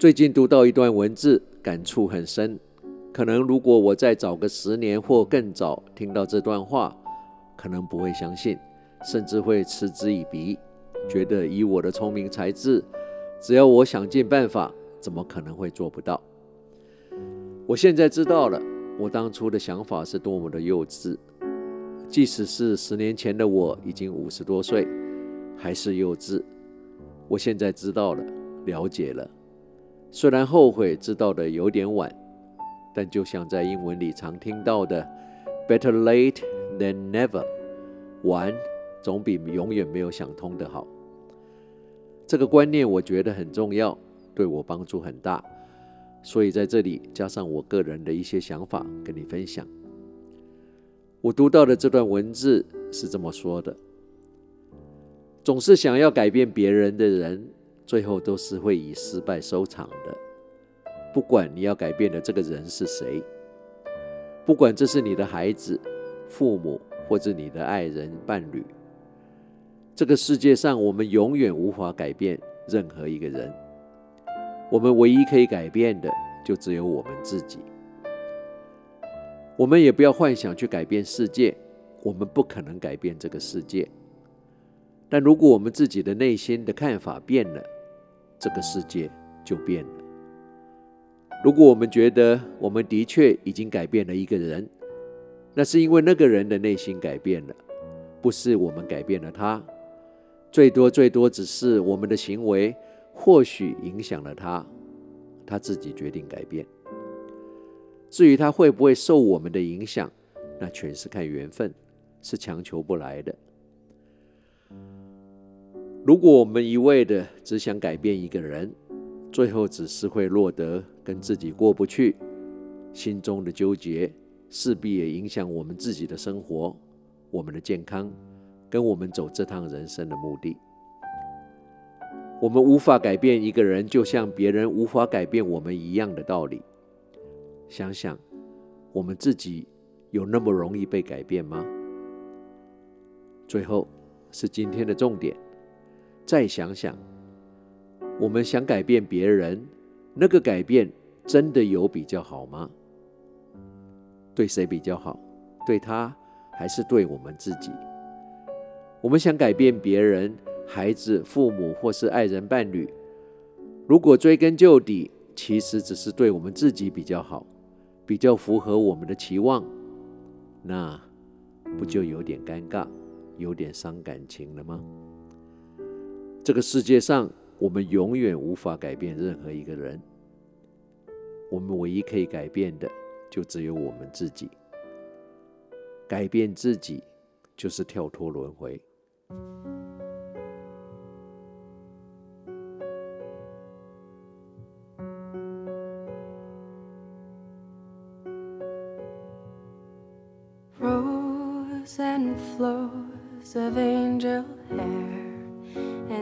最近读到一段文字，感触很深。可能如果我再早个十年或更早听到这段话，可能不会相信，甚至会嗤之以鼻，觉得以我的聪明才智，只要我想尽办法，怎么可能会做不到？我现在知道了，我当初的想法是多么的幼稚。即使是十年前的我，已经五十多岁，还是幼稚。我现在知道了，了解了。虽然后悔知道的有点晚，但就像在英文里常听到的 “better late than never”，晚总比永远没有想通的好。这个观念我觉得很重要，对我帮助很大，所以在这里加上我个人的一些想法跟你分享。我读到的这段文字是这么说的：总是想要改变别人的人。最后都是会以失败收场的。不管你要改变的这个人是谁，不管这是你的孩子、父母，或者你的爱人、伴侣，这个世界上我们永远无法改变任何一个人。我们唯一可以改变的，就只有我们自己。我们也不要幻想去改变世界，我们不可能改变这个世界。但如果我们自己的内心的看法变了，这个世界就变了。如果我们觉得我们的确已经改变了一个人，那是因为那个人的内心改变了，不是我们改变了他。最多最多只是我们的行为或许影响了他，他自己决定改变。至于他会不会受我们的影响，那全是看缘分，是强求不来的。如果我们一味的只想改变一个人，最后只是会落得跟自己过不去，心中的纠结势必也影响我们自己的生活、我们的健康，跟我们走这趟人生的目的。我们无法改变一个人，就像别人无法改变我们一样的道理。想想，我们自己有那么容易被改变吗？最后是今天的重点。再想想，我们想改变别人，那个改变真的有比较好吗？对谁比较好？对他还是对我们自己？我们想改变别人，孩子、父母或是爱人伴侣，如果追根究底，其实只是对我们自己比较好，比较符合我们的期望，那不就有点尴尬，有点伤感情了吗？这个世界上，我们永远无法改变任何一个人。我们唯一可以改变的，就只有我们自己。改变自己，就是跳脱轮回。Rose and flows of angel hair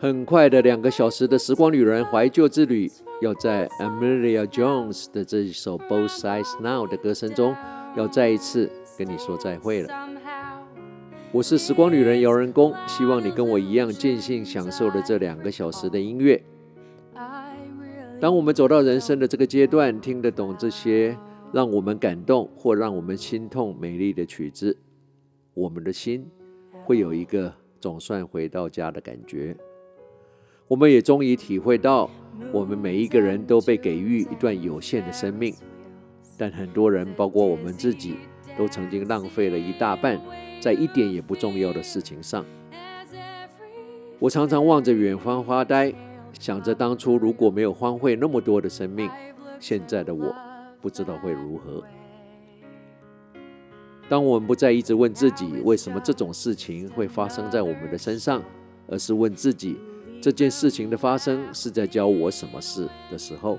很快的两个小时的时光旅人怀旧之旅，要在 Amelia Jones 的这一首 Both Sides Now 的歌声中，要再一次跟你说再会了。我是时光旅人姚人工，希望你跟我一样尽兴享受了这两个小时的音乐。当我们走到人生的这个阶段，听得懂这些让我们感动或让我们心痛美丽的曲子，我们的心会有一个总算回到家的感觉。我们也终于体会到，我们每一个人都被给予一段有限的生命，但很多人，包括我们自己，都曾经浪费了一大半在一点也不重要的事情上。我常常望着远方发呆，想着当初如果没有荒废那么多的生命，现在的我不知道会如何。当我们不再一直问自己为什么这种事情会发生在我们的身上，而是问自己这件事情的发生是在教我什么事的时候，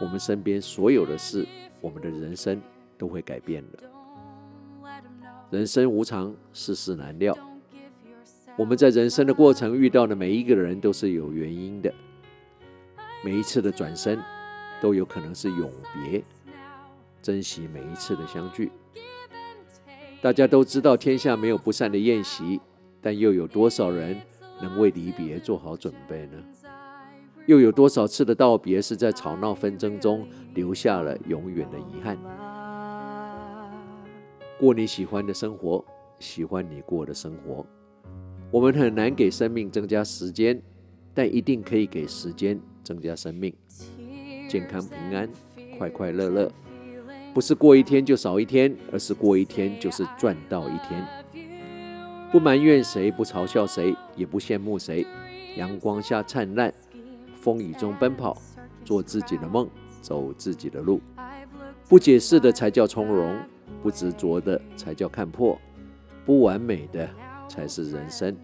我们身边所有的事，我们的人生都会改变的。人生无常，世事难料。我们在人生的过程遇到的每一个人都是有原因的，每一次的转身都有可能是永别。珍惜每一次的相聚。大家都知道天下没有不散的宴席，但又有多少人能为离别做好准备呢？又有多少次的道别是在吵闹纷争中留下了永远的遗憾？过你喜欢的生活，喜欢你过的生活。我们很难给生命增加时间，但一定可以给时间增加生命。健康平安，快快乐乐。不是过一天就少一天，而是过一天就是赚到一天。不埋怨谁，不嘲笑谁，也不羡慕谁。阳光下灿烂，风雨中奔跑，做自己的梦，走自己的路。不解释的才叫从容，不执着的才叫看破，不完美的才是人生。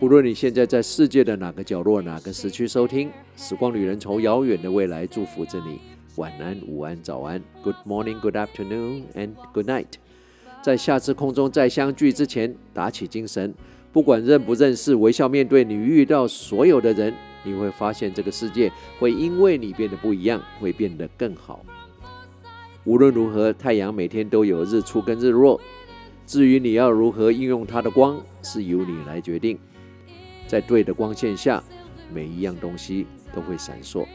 无论你现在在世界的哪个角落、哪个时区收听，时光旅人从遥远的未来祝福着你。晚安、午安、早安，Good morning, Good afternoon, and Good night。在下次空中再相聚之前，打起精神，不管认不认识，微笑面对你遇到所有的人，你会发现这个世界会因为你变得不一样，会变得更好。无论如何，太阳每天都有日出跟日落，至于你要如何应用它的光，是由你来决定。在对的光线下，每一样东西都会闪烁。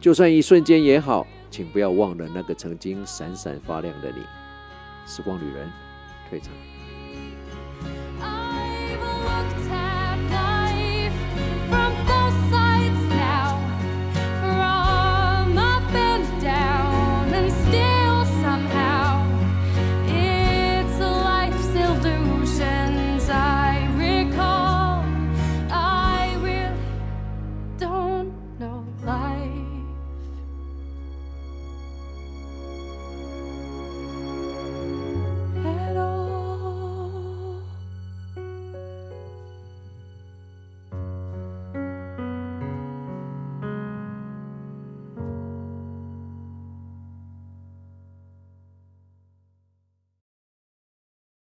就算一瞬间也好，请不要忘了那个曾经闪闪发亮的你。时光旅人，退场。